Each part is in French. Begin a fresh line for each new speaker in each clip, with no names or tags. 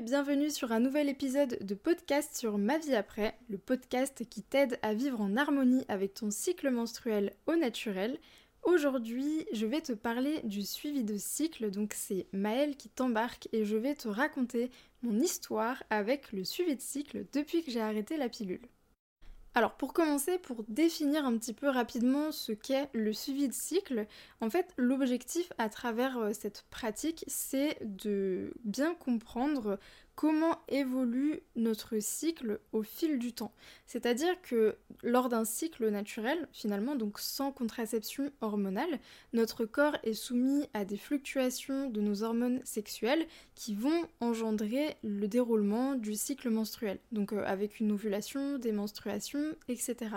bienvenue sur un nouvel épisode de podcast sur Ma vie après, le podcast qui t'aide à vivre en harmonie avec ton cycle menstruel au naturel. Aujourd'hui, je vais te parler du suivi de cycle, donc c'est Maëlle qui t'embarque et je vais te raconter mon histoire avec le suivi de cycle depuis que j'ai arrêté la pilule. Alors pour commencer, pour définir un petit peu rapidement ce qu'est le suivi de cycle, en fait l'objectif à travers euh, cette pratique c'est de bien comprendre comment évolue notre cycle au fil du temps. C'est-à-dire que lors d'un cycle naturel, finalement, donc sans contraception hormonale, notre corps est soumis à des fluctuations de nos hormones sexuelles qui vont engendrer le déroulement du cycle menstruel. Donc euh, avec une ovulation, des menstruations, etc.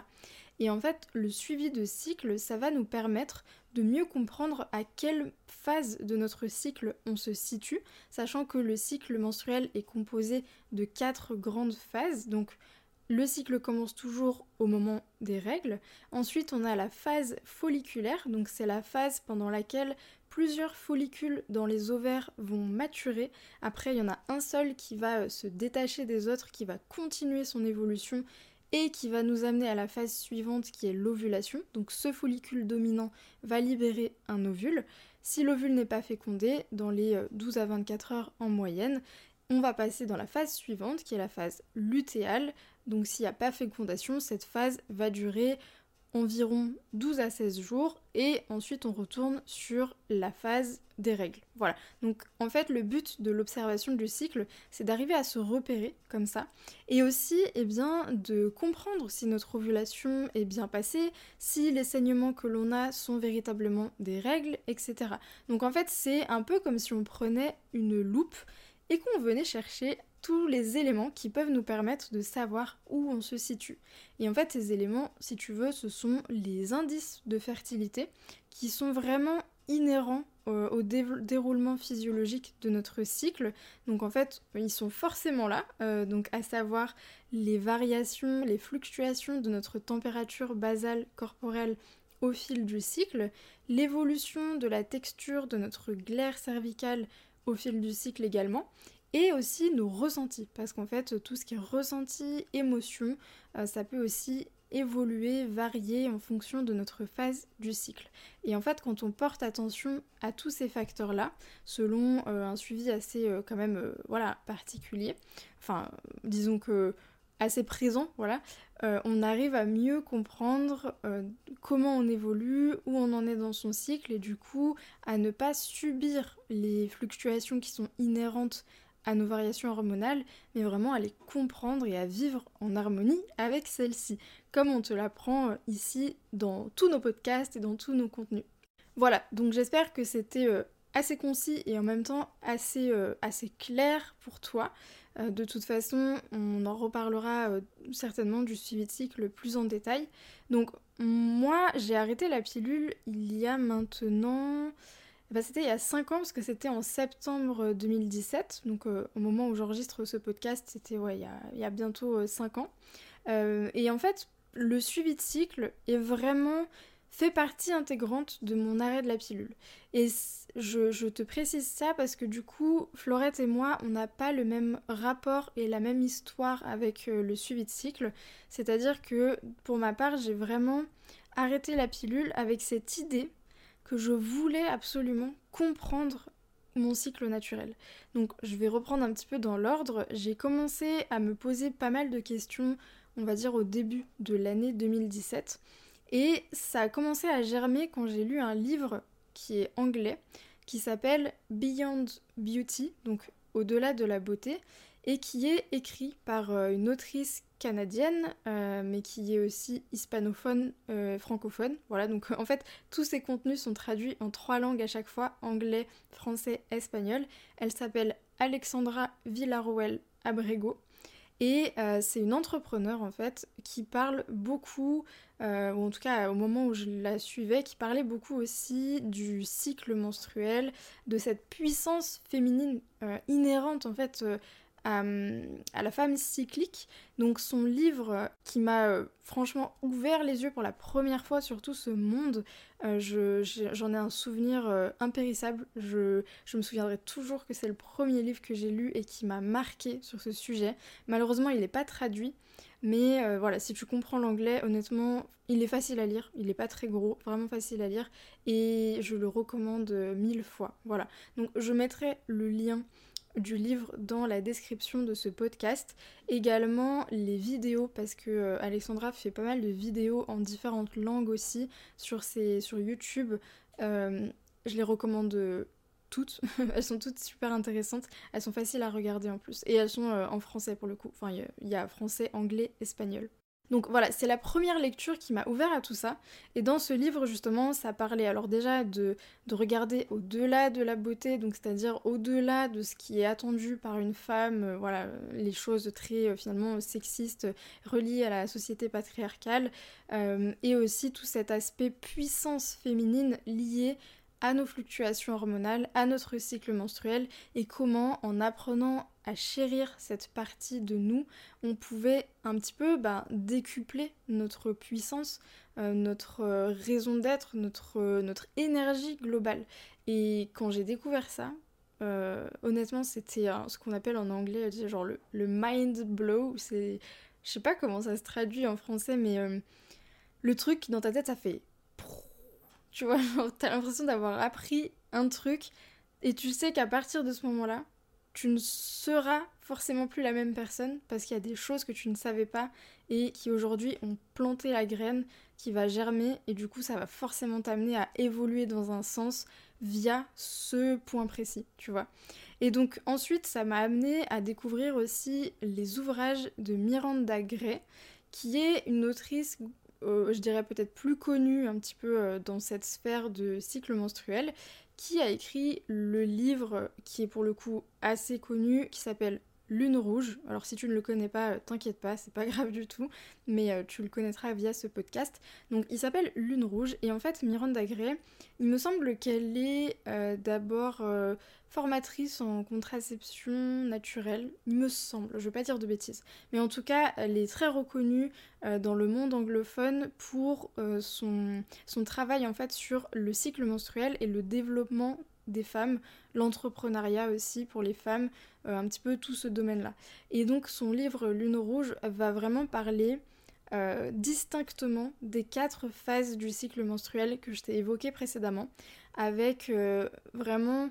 Et en fait, le suivi de cycle, ça va nous permettre de mieux comprendre à quelle phase de notre cycle on se situe, sachant que le cycle menstruel est composé de quatre grandes phases. Donc le cycle commence toujours au moment des règles. Ensuite, on a la phase folliculaire, donc c'est la phase pendant laquelle plusieurs follicules dans les ovaires vont maturer. Après, il y en a un seul qui va se détacher des autres, qui va continuer son évolution et qui va nous amener à la phase suivante qui est l'ovulation. Donc ce follicule dominant va libérer un ovule. Si l'ovule n'est pas fécondé, dans les 12 euh, à 24 heures en moyenne, on va passer dans la phase suivante qui est la phase lutéale. Donc s'il n'y a pas fécondation, cette phase va durer environ 12 à 16 jours et ensuite on retourne sur la phase des règles. Voilà. Donc en fait le but de l'observation du cycle c'est d'arriver à se repérer comme ça et aussi eh bien de comprendre si notre ovulation est bien passée, si les saignements que l'on a sont véritablement des règles, etc. Donc en fait c'est un peu comme si on prenait une loupe et qu'on venait chercher tous les éléments qui peuvent nous permettre de savoir où on se situe. Et en fait, ces éléments, si tu veux, ce sont les indices de fertilité qui sont vraiment inhérents au, déroulement physiologique de notre cycle. Donc en fait, ils sont forcément là, euh, donc à savoir les variations, les fluctuations de notre température basale corporelle au fil du cycle, l'évolution de la texture de notre glaire cervicale au fil du cycle également, et aussi nos ressentis, parce qu'en fait tout ce qui est ressenti, émotion, euh, ça peut aussi évoluer, varier en fonction de notre phase du cycle. Et en fait quand on porte attention à tous ces facteurs-là, selon euh, un suivi assez euh, quand même voilà particulier, enfin disons que assez présent, voilà, on arrive à mieux comprendre comment on évolue, où on en est dans son cycle et du coup à ne pas subir les fluctuations qui sont inhérentes à nos variations hormonales, mais vraiment à les comprendre et à vivre en harmonie avec celles-ci, comme on te l'apprend euh, ici dans tous nos podcasts et dans tous nos contenus. Voilà, donc j'espère que c'était euh, assez concis et en même temps assez, euh, assez clair pour toi. de toute façon, on en reparlera certainement du suivi de cycle plus en détail. Donc moi, j'ai arrêté la pilule il y a maintenant bah, c'était il y a 5 ans parce que c'était en septembre 2017. Donc euh, au moment où j'enregistre ce podcast, c'était ouais, il, y a, bientôt 5 euh, ans. Euh, et en fait, le suivi de cycle est vraiment fait partie intégrante de mon arrêt de la pilule. Et je, te précise ça parce que du coup, Florette et moi, on n'a pas le même rapport et la même histoire avec le suivi de cycle. C'est-à-dire que pour ma part, j'ai vraiment arrêté la pilule avec cette idée que je voulais absolument comprendre mon cycle naturel. Donc je vais reprendre un petit peu dans l'ordre. J'ai commencé à me poser pas mal de questions, on va dire au début de l'année 2017. Et ça a commencé à germer quand j'ai lu un livre qui est anglais, qui s'appelle Beyond Beauty, donc au-delà de la beauté, et qui est écrit par euh, une autrice canadienne, euh, mais qui est aussi hispanophone, euh, francophone. Voilà, donc en fait, tous ces contenus sont traduits en trois langues à chaque fois, anglais, français, espagnol. Elle s'appelle Alexandra Villarroel Abrego. Et c'est une entrepreneur en fait qui parle beaucoup, ou en tout cas au moment où je la suivais, qui parlait beaucoup aussi du cycle menstruel, de cette puissance féminine inhérente en fait à, la femme cyclique. Donc son livre qui m'a euh, franchement ouvert les yeux pour la première fois sur tout ce monde. Euh, j'en ai un souvenir euh, impérissable. Je, me souviendrai toujours que c'est le premier livre que j'ai lu et qui m'a marqué sur ce sujet. Malheureusement, il n'est pas traduit. Mais voilà, si tu comprends l'anglais, honnêtement, il est facile à lire. Il n'est pas très gros, vraiment facile à lire. Et je le recommande mille fois. Voilà. Donc je mettrai le lien du livre dans la description de ce podcast. Également les vidéos, parce que euh, Alexandra fait pas mal de vidéos en différentes langues aussi sur, YouTube. Euh, je les recommande toutes. elles sont toutes super intéressantes. Elles sont faciles à regarder en plus. Et elles sont euh, en français pour le coup. Enfin, il y, a français, anglais, espagnol. Donc voilà, c'est la première lecture qui m'a ouvert à tout ça. Et dans ce livre, justement, ça parlait alors déjà de, de regarder au-delà de la beauté, donc c'est-à-dire au-delà de ce qui est attendu par une femme, euh, voilà, les choses très euh, finalement sexistes reliées à la société patriarcale, euh, et aussi tout cet aspect puissance féminine lié à nos fluctuations hormonales, à notre cycle menstruel et comment en apprenant à chérir cette partie de nous, on pouvait un petit peu ben, décupler notre puissance, euh, notre euh, raison d'être, notre, euh, notre énergie globale. Et quand j'ai découvert ça, honnêtement, c'était ce qu'on appelle en anglais genre le, le mind blow. C'est, je sais pas comment ça se traduit en français, mais le truc dans ta tête, ça fait tu vois, t'as l'impression d'avoir appris un truc et tu sais qu'à partir de ce moment-là, tu ne seras forcément plus la même personne parce qu'il y a des choses que tu ne savais pas et qui aujourd'hui ont planté la graine qui va germer et du coup ça va forcément t'amener à évoluer dans un sens via ce point précis, tu vois. Et donc ensuite ça m'a amené à découvrir aussi les ouvrages de Miranda Gray qui est une autrice euh, je dirais peut-être plus connue un petit peu euh, dans cette sphère de cycle menstruel, qui a écrit le livre qui est pour le coup assez connu, qui s'appelle Lune Rouge. Alors si tu ne le connais pas, euh, t'inquiète pas, c'est pas grave du tout, mais tu le connaîtras via ce podcast. Donc il s'appelle Lune Rouge et en fait Miranda Gray, il me semble qu'elle est d'abord formatrice en contraception naturelle, il me semble, je vais pas dire de bêtises. Mais en tout cas, elle est très reconnue euh, dans le monde anglophone pour euh, son, son travail en fait sur le cycle menstruel et le développement des femmes, l'entrepreneuriat aussi pour les femmes, euh, un petit peu tout ce domaine-là. Et donc son livre Lune Rouge va vraiment parler distinctement des quatre phases du cycle menstruel que je t'ai évoqué précédemment, avec vraiment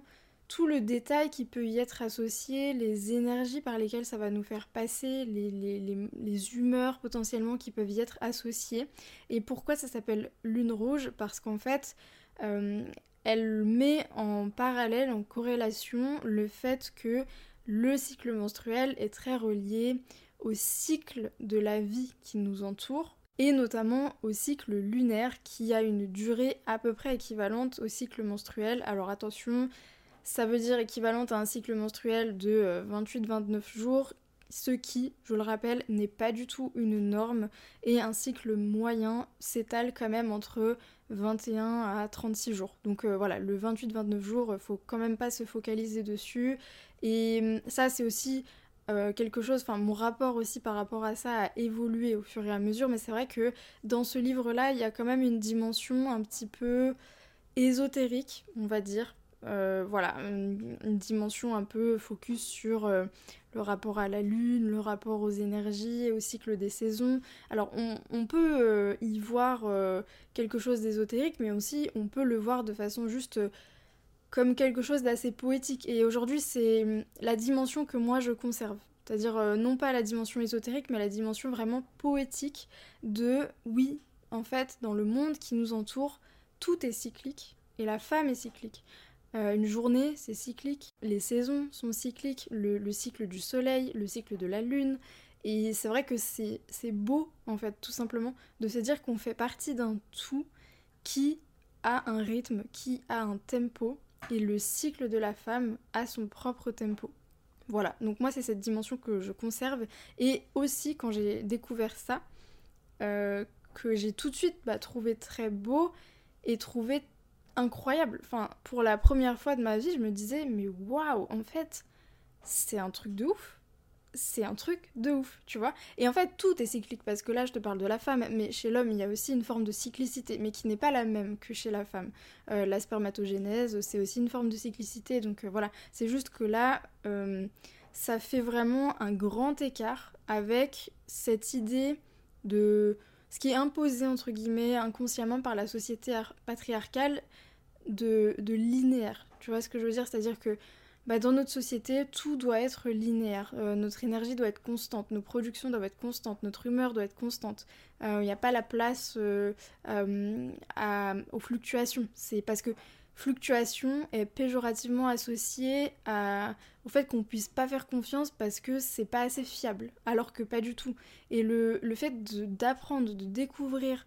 tout le détail qui peut y être associé, les énergies par lesquelles ça va nous faire passer, les, humeurs potentiellement qui peuvent y être associées. Et pourquoi ça s'appelle lune rouge? Parce qu'en fait, euh, elle met en parallèle, en corrélation, le fait que le cycle menstruel est très relié au cycle de la vie qui nous entoure et notamment au cycle lunaire qui a une durée à peu près équivalente au cycle menstruel. Alors attention, ça veut dire équivalente à un cycle menstruel de 28-29 euh, jours, ce qui, je le rappelle, n'est pas du tout une norme, et un cycle moyen s'étale quand même entre 21 à 36 jours. Donc euh, voilà, le 28-29 jours, faut quand même pas se focaliser dessus. Et hum, ça, c'est aussi euh, quelque chose, enfin mon rapport aussi par rapport à ça a évolué au fur et à mesure, mais c'est vrai que dans ce livre-là, il y a quand même une dimension un petit peu ésotérique, on va dire, euh, voilà, une, dimension un peu focus sur euh, le rapport à la lune, le rapport aux énergies au cycle des saisons. Alors on, peut euh, y voir quelque chose d'ésotérique, mais aussi on peut le voir de façon juste comme quelque chose d'assez poétique. Et aujourd'hui c'est hum, la dimension que moi je conserve. C'est-à-dire non pas la dimension ésotérique, mais la dimension vraiment poétique de oui, en fait, dans le monde qui nous entoure, tout est cyclique et la femme est cyclique. Euh, une journée, c'est cyclique. Les saisons sont cycliques. Le, cycle du soleil, le cycle de la lune. Et c'est vrai que c'est beau, en fait, tout simplement, de se dire qu'on fait partie d'un tout qui a un rythme, qui a un tempo. Et le cycle de la femme a son propre tempo. Voilà, donc moi c'est cette dimension que je conserve. Et aussi quand j'ai découvert ça, euh, que j'ai tout de suite bah, trouvé très beau et trouvé incroyable. Enfin, pour la première fois de ma vie, je me disais, mais waouh, en fait, c'est un truc de ouf. c'est un truc de ouf, tu vois. Et en fait, tout est cyclique, parce que là, je te parle de la femme, mais chez l'homme, il y a aussi une forme de cyclicité, mais qui n'est pas la même que chez la femme. Euh, la spermatogénèse, c'est aussi une forme de cyclicité, donc euh, voilà. C'est juste que là, euh, ça fait vraiment un grand écart avec cette idée de ce qui est imposé, entre guillemets, inconsciemment par la société patriarcale de, linéaire. Tu vois ce que je veux dire? C'est-à-dire que bah, dans notre société, tout doit être linéaire. Euh, notre énergie doit être constante, nos productions doivent être constantes, notre humeur doit être constante. Il euh, n'y a pas la place euh, aux fluctuations. C'est parce que fluctuation est péjorativement associée au fait qu'on puisse pas faire confiance parce que c'est pas assez fiable, alors que pas du tout. Et le, fait d'apprendre, de, découvrir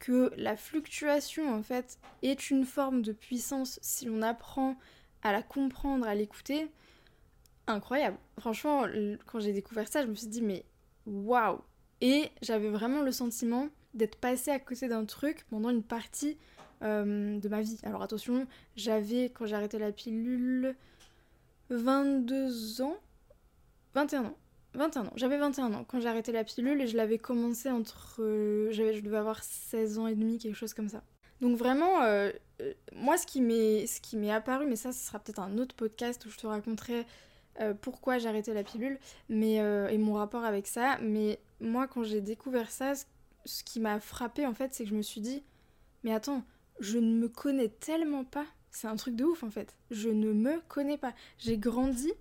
que la fluctuation en fait est une forme de puissance si on apprend à la comprendre, à l'écouter, incroyable. Franchement, quand j'ai découvert ça, je me suis dit, mais waouh! Et j'avais vraiment le sentiment d'être passée à côté d'un truc pendant une partie euh, de ma vie. Alors attention, j'avais, quand j'ai arrêté la pilule, 22 ans 21 ans. 21 ans. J'avais 21 ans quand j'ai arrêté la pilule et je l'avais commencé entre... Euh, je devais avoir 16 ans et demi, quelque chose comme ça. Donc vraiment, euh, moi ce qui m'est apparu, mais ça ce sera peut-être un autre podcast où je te raconterai pourquoi j'ai arrêté la pilule mais, et mon rapport avec ça. Mais moi quand j'ai découvert ça, ce, qui m'a frappé en fait, c'est que je me suis dit, mais attends, je ne me connais tellement pas. C'est un truc de ouf en fait. Je ne me connais pas. J'ai grandi.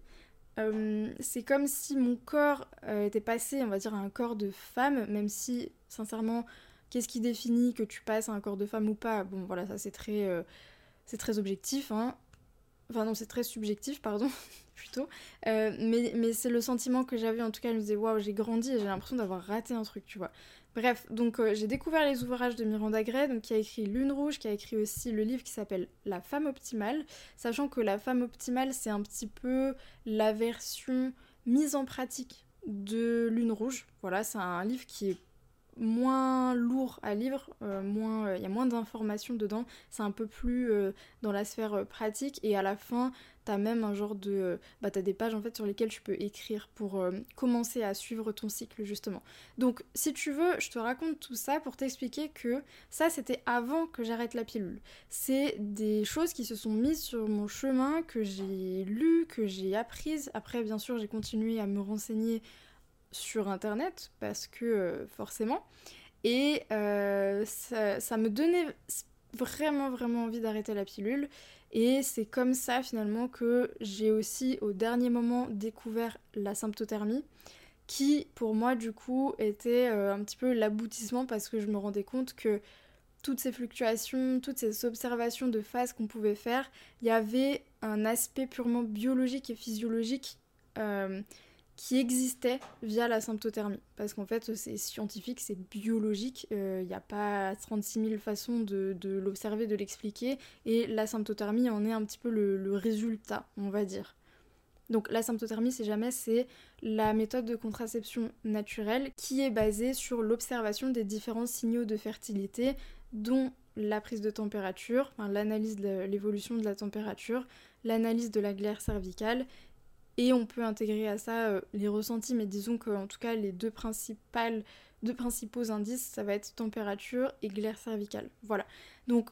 c'est comme si mon corps était passé, on va dire, à un corps de femme, même si, sincèrement, Qu'est-ce qui définit que tu passes à un corps de femme ou pas? Bon, voilà, ça c'est très, euh, c'est très objectif. Hein. Enfin non, c'est très subjectif, pardon, plutôt. Euh, mais, mais c'est le sentiment que j'avais, en tout cas, je me disais, waouh, j'ai grandi et j'ai l'impression d'avoir raté un truc, tu vois. Bref, donc euh, j'ai découvert les ouvrages de Miranda Gray, donc, qui a écrit Lune Rouge, qui a écrit aussi le livre qui s'appelle La femme optimale, sachant que La femme optimale, c'est un petit peu la version mise en pratique de Lune Rouge. Voilà, c'est un livre qui est moins lourd à lire, euh, moins il y a moins d'informations dedans, c'est un peu plus euh, dans la sphère euh, pratique et à la fin t'as même un genre de bah t'as des pages en fait sur lesquelles tu peux écrire pour commencer à suivre ton cycle justement. Donc si tu veux, je te raconte tout ça pour t'expliquer que ça c'était avant que j'arrête la pilule. C'est des choses qui se sont mises sur mon chemin que j'ai lu, que j'ai apprises. Après bien sûr j'ai continué à me renseigner sur internet parce que euh, forcément. Et euh, ça, me donnait vraiment vraiment envie d'arrêter la pilule. Et c'est comme ça finalement que j'ai aussi au dernier moment découvert la symptothermie qui pour moi du coup était euh, un petit peu l'aboutissement parce que je me rendais compte que toutes ces fluctuations, toutes ces observations de phase qu'on pouvait faire, il y avait un aspect purement biologique et physiologique qui existait via la symptothermie. Parce qu'en fait, c'est scientifique, c'est biologique, il euh, n'y a pas 36 000 façons de, l'observer, de l'expliquer, et la symptothermie en est un petit peu le, résultat, on va dire. Donc la symptothermie, c'est jamais, c'est la méthode de contraception naturelle qui est basée sur l'observation des différents signaux de fertilité, dont la prise de température, l'analyse de l'évolution de la température, l'analyse de la glaire cervicale et on peut intégrer à ça euh, les ressentis, mais disons qu'en tout cas, les deux, principales, deux principaux indices, ça va être température et glaire cervicale. Voilà. Donc,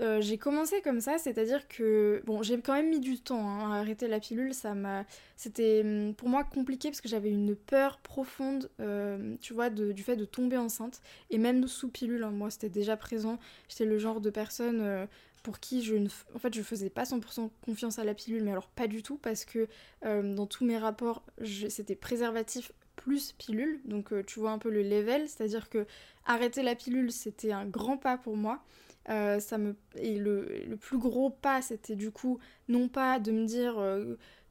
euh, j'ai commencé comme ça, c'est-à-dire que bon, j'ai quand même mis du temps hein, à arrêter la pilule. Ça m'a, c'était hum, pour moi compliqué parce que j'avais une peur profonde, euh, tu vois, du fait de tomber enceinte et même sous pilule. Hein, moi, c'était déjà présent. J'étais le genre de personne pour qui je ne en fait je faisais pas 100% confiance à la pilule mais alors pas du tout parce que euh, dans tous mes rapports c'était préservatif plus pilule donc euh, tu vois un peu le level c'est à dire que arrêter la pilule c'était un grand pas pour moi euh, ça me et le, le, plus gros pas c'était du coup non pas de me dire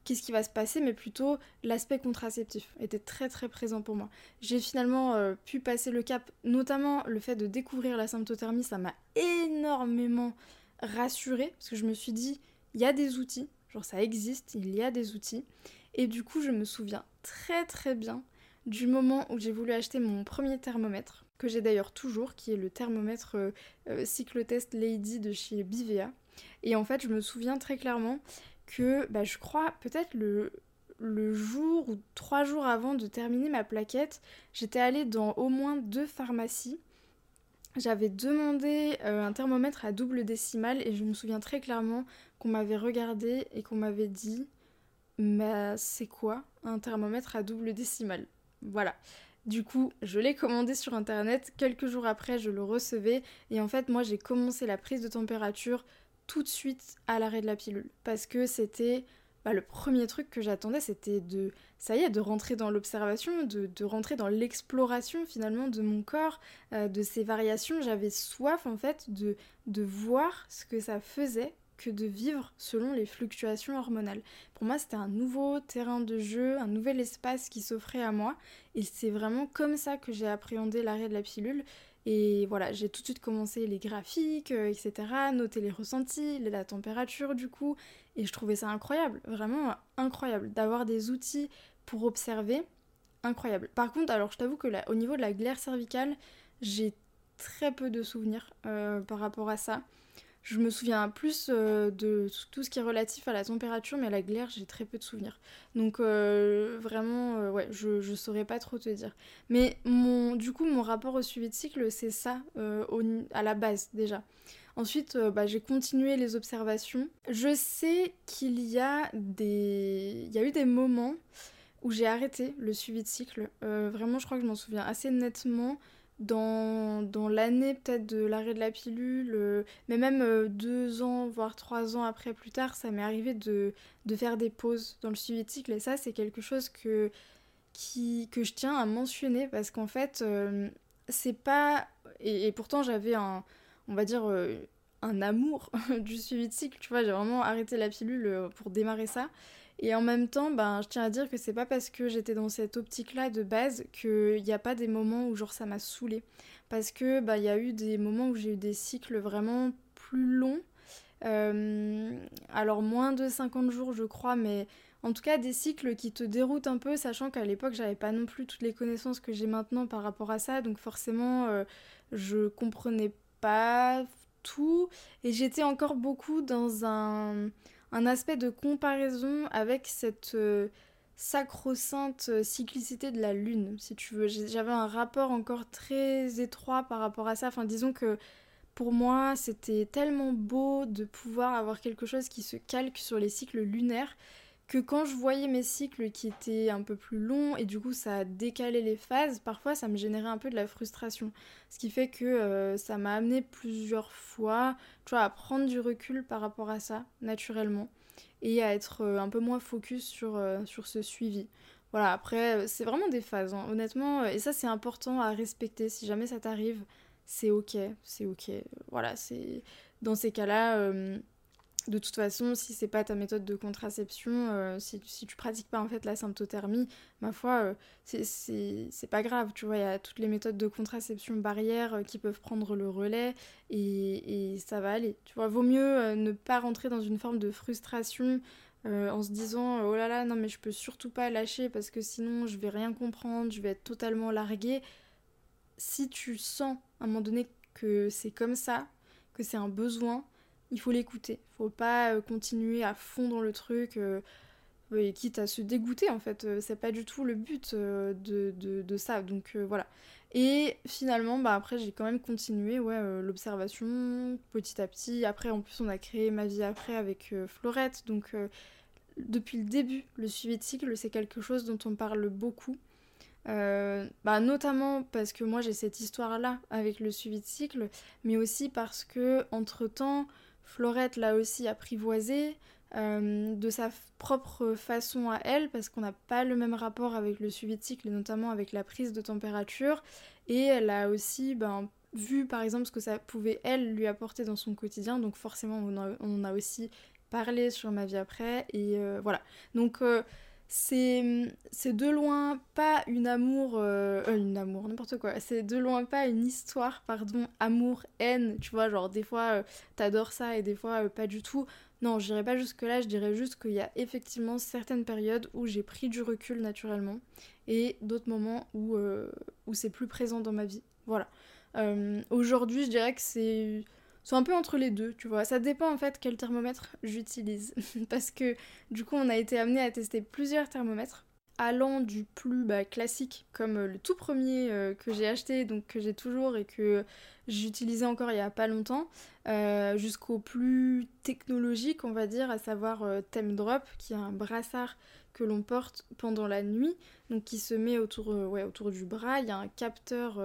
qu'est-ce qui va se passer, mais plutôt l'aspect contraceptif était très très présent pour moi. J'ai finalement pu passer le cap, notamment le fait de découvrir la symptothermie, ça m'a énormément rassurée parce que je me suis dit, il y a des outils, genre ça existe, il y a des outils. Et du coup, je me souviens très très bien du moment où j'ai voulu acheter mon premier thermomètre, que j'ai d'ailleurs toujours, qui est le thermomètre euh, euh, cyclotest Lady de chez Bivea. Et en fait, je me souviens très clairement que bah, je crois peut-être le, jour ou trois jours avant de terminer ma plaquette, j'étais allée dans au moins deux pharmacies. J'avais demandé un thermomètre à double décimale et je me souviens très clairement qu'on m'avait regardé et qu'on m'avait dit mais c'est quoi un thermomètre à double décimale Voilà. Du coup, je l'ai commandé sur internet. Quelques jours après, je le recevais. Et en fait, moi, j'ai commencé la prise de température tout de suite à l'arrêt de la pilule. Parce que c'était bah, le premier truc que j'attendais, c'était de, ça y est, de rentrer dans l'observation, de, rentrer dans l'exploration finalement de mon corps, euh, de ses variations. J'avais soif en fait de, de voir ce que ça faisait que de vivre selon les fluctuations hormonales. Pour moi, c'était un nouveau terrain de jeu, un nouvel espace qui s'offrait à moi. Et c'est vraiment comme ça que j'ai appréhendé l'arrêt de la pilule. Et voilà, j'ai tout de suite commencé les graphiques, euh, etc., noter les ressentis, la température du coup. Et je trouvais ça incroyable, vraiment incroyable, d'avoir des outils pour observer. Incroyable. Par contre, alors je t'avoue que là, au niveau de la glaire cervicale, j'ai très peu de souvenirs euh, par rapport à ça. Je me souviens plus euh, de tout ce qui est relatif à la température, mais à la glaire, j'ai très peu de souvenirs. Donc euh, vraiment, euh, ouais, je, je saurais pas trop te dire. Mais mon, du coup, mon rapport au suivi de cycle, c'est ça, à la base déjà. Ensuite, bah, j'ai continué les observations. Je sais qu'il y a des... Il y a eu des moments où j'ai arrêté le suivi de cycle. vraiment, je crois que je m'en souviens assez nettement dans, dans l'année peut-être de l'arrêt de la pilule, euh, mais même euh, deux ans, voire trois ans après plus tard, ça m'est arrivé de, de, faire des pauses dans le suivi de cycle. Et ça, c'est quelque chose que, qui, que je tiens à mentionner parce qu'en fait, euh, c'est pas. Et, pourtant, j'avais un, on va dire, un amour du suivi de cycle. Tu vois, j'ai vraiment arrêté la pilule pour démarrer ça. Et en même temps, ben, je tiens à dire que c'est pas parce que j'étais dans cette optique-là de base qu'il n'y a pas des moments où genre ça m'a saoulé. Parce que ben, il y a eu des moments où j'ai eu des cycles vraiment plus longs. Euh, alors moins de 50 jours je crois, mais en tout cas des cycles qui te déroutent un peu, sachant qu'à l'époque j'avais pas non plus toutes les connaissances que j'ai maintenant par rapport à ça, donc forcément euh, je comprenais pas tout et j'étais encore beaucoup dans un un aspect de comparaison avec cette euh, sacro-sainte euh, cyclicité de la Lune, si tu veux. J'avais un rapport encore très étroit par rapport à ça. Enfin, disons que pour moi, c'était tellement beau de pouvoir avoir quelque chose qui se calque sur les cycles lunaires que quand je voyais mes cycles qui étaient un peu plus longs et du coup ça a décalé les phases, parfois ça me générait un peu de la frustration. Ce qui fait que euh, ça m'a amené plusieurs fois tu vois, à prendre du recul par rapport à ça, naturellement, et à être euh, un peu moins focus sur, euh, sur ce suivi. Voilà, après, c'est vraiment des phases, hein. honnêtement, et ça c'est important à respecter. Si jamais ça t'arrive, c'est ok, c'est ok. Voilà, c'est dans ces cas-là de toute façon, si c'est pas ta méthode de contraception, euh, si, si, tu pratiques pas en fait la symptothermie, ma foi, euh, c'est pas grave, tu vois, il y a toutes les méthodes de contraception barrières euh, qui peuvent prendre le relais et, et, ça va aller. Tu vois, vaut mieux ne pas rentrer dans une forme de frustration en se disant oh là là, non mais je peux surtout pas lâcher parce que sinon je vais rien comprendre, je vais être totalement larguée. Si tu sens à un moment donné que c'est comme ça, que c'est un besoin, il faut l'écouter. Faut pas euh, continuer à fond dans le truc, euh, quitte à se dégoûter en fait. Euh, c'est pas du tout le but de, de, ça. Donc voilà. Et finalement, bah, après, j'ai quand même continué ouais, l'observation petit à petit. Après, en plus, on a créé ma vie après avec Florette. Donc depuis le début, le suivi de cycle, c'est quelque chose dont on parle beaucoup. bah, notamment parce que moi j'ai cette histoire là avec le suivi de cycle, mais aussi parce que entre temps Florette l'a aussi apprivoisé euh, de sa propre façon à elle, parce qu'on n'a pas le même rapport avec le suivi de cycle, et notamment avec la prise de température. Et elle a aussi ben, vu par exemple ce que ça pouvait elle lui apporter dans son quotidien, donc forcément on, en a aussi parlé sur ma vie après, et euh, voilà. Donc euh, c'est de loin pas une amour euh, euh, une amour n'importe quoi. C'est de loin pas une histoire pardon amour haine tu vois genre des fois euh, t'adores ça et des fois pas du tout. Non je dirais pas jusque là je dirais juste qu'il y a effectivement certaines périodes où j'ai pris du recul naturellement et d'autres moments où où c'est plus présent dans ma vie. Voilà. Aujourd'hui je dirais que c'est c'est un peu entre les deux, tu vois. Ça dépend en fait quel thermomètre j'utilise. Parce que du coup, on a été amené à tester plusieurs thermomètres allant du plus bah, classique comme euh, le tout premier euh, que j'ai acheté donc que j'ai toujours et que j'utilisais encore il y a pas longtemps euh, jusqu'au plus technologique on va dire à savoir Drop qui est un brassard que l'on porte pendant la nuit donc qui se met autour, ouais, autour du bras il y a un capteur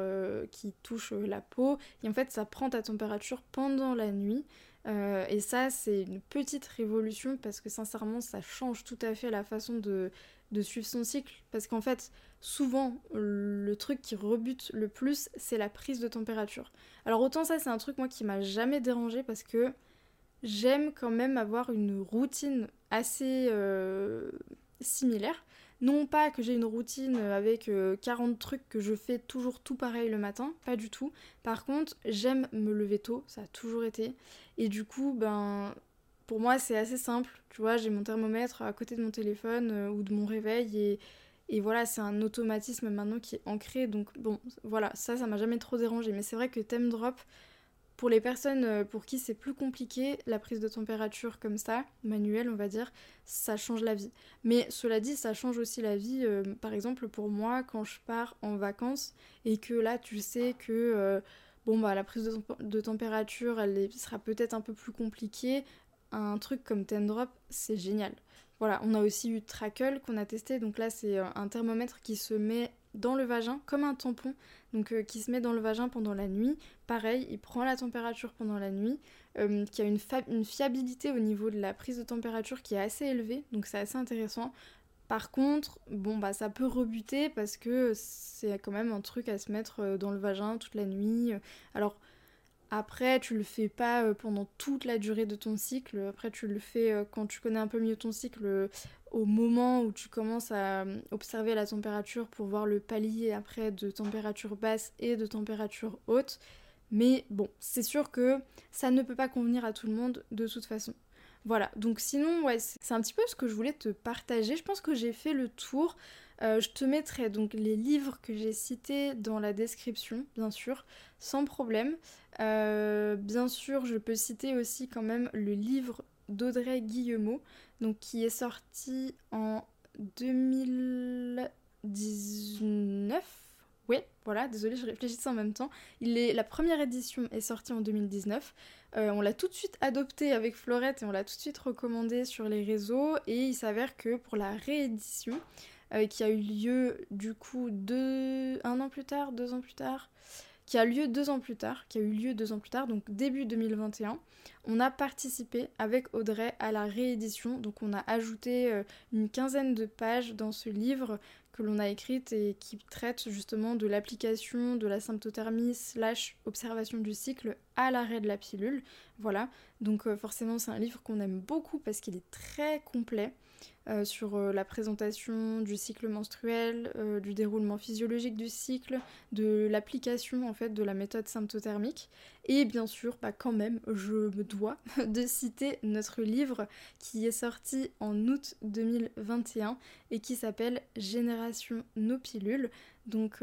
qui touche la peau et en fait ça prend ta température pendant la nuit et ça, c'est une petite révolution parce que sincèrement, ça change tout à fait la façon de, de suivre son cycle. Parce qu'en fait, souvent, le truc qui rebute le plus, c'est la prise de température. Alors autant ça, c'est un truc moi qui m'a jamais dérangé parce que j'aime quand même avoir une routine assez euh, similaire. Non pas que j'ai une routine avec 40 euh, trucs que je fais toujours tout pareil le matin, pas du tout. Par contre, j'aime me lever tôt, ça a toujours été. Et du coup, ben pour moi, c'est assez simple. Tu vois, j'ai mon thermomètre à côté de mon téléphone euh, ou de mon réveil et, voilà, c'est un automatisme maintenant qui est ancré. Donc bon, voilà, ça, ça m'a jamais trop dérangé. Mais c'est vrai que Theme Drop, pour les personnes euh, pour qui c'est plus compliqué, la prise de température comme ça, manuelle on va dire, ça change la vie. Mais cela dit, ça change aussi la vie, euh, par exemple pour moi, quand je pars en vacances et que là tu sais que... bon bah la prise de, température elle sera peut-être un peu plus compliquée un truc comme Tendrop, c'est génial. Voilà, on a aussi eu Trackle qu'on a testé. Donc là, c'est euh, un thermomètre qui se met dans le vagin comme un tampon, donc euh, qui se met dans le vagin pendant la nuit. Pareil, il prend la température pendant la nuit, euh, qui a une, une, fiabilité au niveau de la prise de température qui est assez élevée, donc c'est assez intéressant. Par contre, bon bah ça peut rebuter parce que c'est quand même un truc à se mettre dans le vagin toute la nuit. Alors après, tu le fais pas euh, pendant toute la durée de ton cycle. Après, tu le fais euh, quand tu connais un peu mieux ton cycle, euh, au moment où tu commences à observer la température pour voir le palier après de température basse et de température haute. Mais bon, c'est sûr que ça ne peut pas convenir à tout le monde de toute façon. Voilà, donc sinon, ouais, c'est un petit peu ce que je voulais te partager. Je pense que j'ai fait le tour. je te mettrai donc les livres que j'ai cités dans la description, bien sûr, sans problème. Euh, bien sûr, je peux citer aussi quand même le livre d'Audrey Guillemot, donc qui est sorti en 2019. Oui, voilà, désolée, je réfléchissais en même temps. Il est, la première édition est sortie en 2019. Euh, on l'a tout de suite adopté avec Florette et on l'a tout de suite recommandé sur les réseaux. Et il s'avère que pour la réédition, euh, qui a eu lieu du coup deux, un an plus tard, deux ans plus tard, qui a deux ans plus tard, qui a eu lieu deux ans plus tard, donc début 2021. On a participé avec Audrey à la réédition, donc on a ajouté euh, une quinzaine de pages dans ce livre que l'on a écrite et qui traite justement de l'application de la symptothermie slash observation du cycle à l'arrêt de la pilule. Voilà, donc euh, forcément c'est un livre qu'on aime beaucoup parce qu'il est très complet. Euh, sur euh, la présentation du cycle menstruel, euh, du déroulement physiologique du cycle, de l'application en fait de la méthode symptothermique. Et bien sûr, bah, quand même, je me dois de citer notre livre qui est sorti en août 2021 et qui s'appelle Génération nos pilules. Donc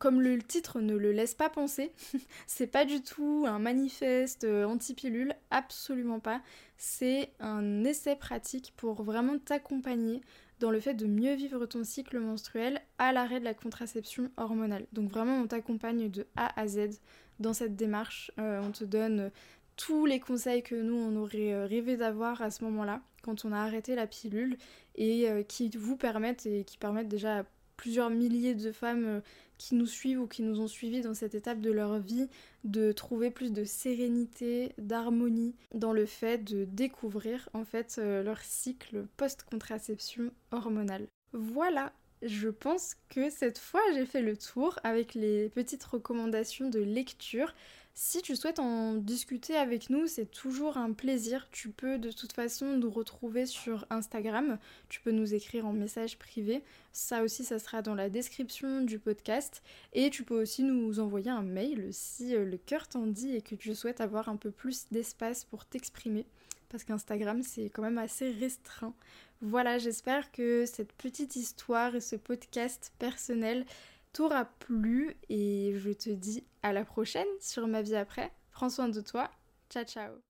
comme le titre ne le laisse pas penser, c'est pas du tout un manifeste euh, anti-pilule, absolument pas. C'est un essai pratique pour vraiment t'accompagner dans le fait de mieux vivre ton cycle menstruel à l'arrêt de la contraception hormonale. Donc vraiment on t'accompagne de A à Z dans cette démarche. Euh, on te donne tous les conseils que nous on aurait euh, rêvé d'avoir à ce moment-là quand on a arrêté la pilule et qui vous permettent et qui permettent déjà à plusieurs milliers de femmes qui nous suivent ou qui nous ont suivis dans cette étape de leur vie, de trouver plus de sérénité, d'harmonie dans le fait de découvrir en fait euh, leur cycle post-contraception hormonale. Voilà, je pense que cette fois j'ai fait le tour avec les petites recommandations de lecture. Si tu souhaites en discuter avec nous, c'est toujours un plaisir. Tu peux de toute façon nous retrouver sur Instagram. Tu peux nous écrire en message privé. Ça aussi, ça sera dans la description du podcast. Et tu peux aussi nous envoyer un mail si euh, le cœur t'en dit et que tu souhaites avoir un peu plus d'espace pour t'exprimer. Parce qu'Instagram, c'est quand même assez restreint. Voilà, j'espère que cette petite histoire et ce podcast personnel t'aura plu et je te dis à la prochaine sur ma vie après. Prends soin de toi. Ciao ciao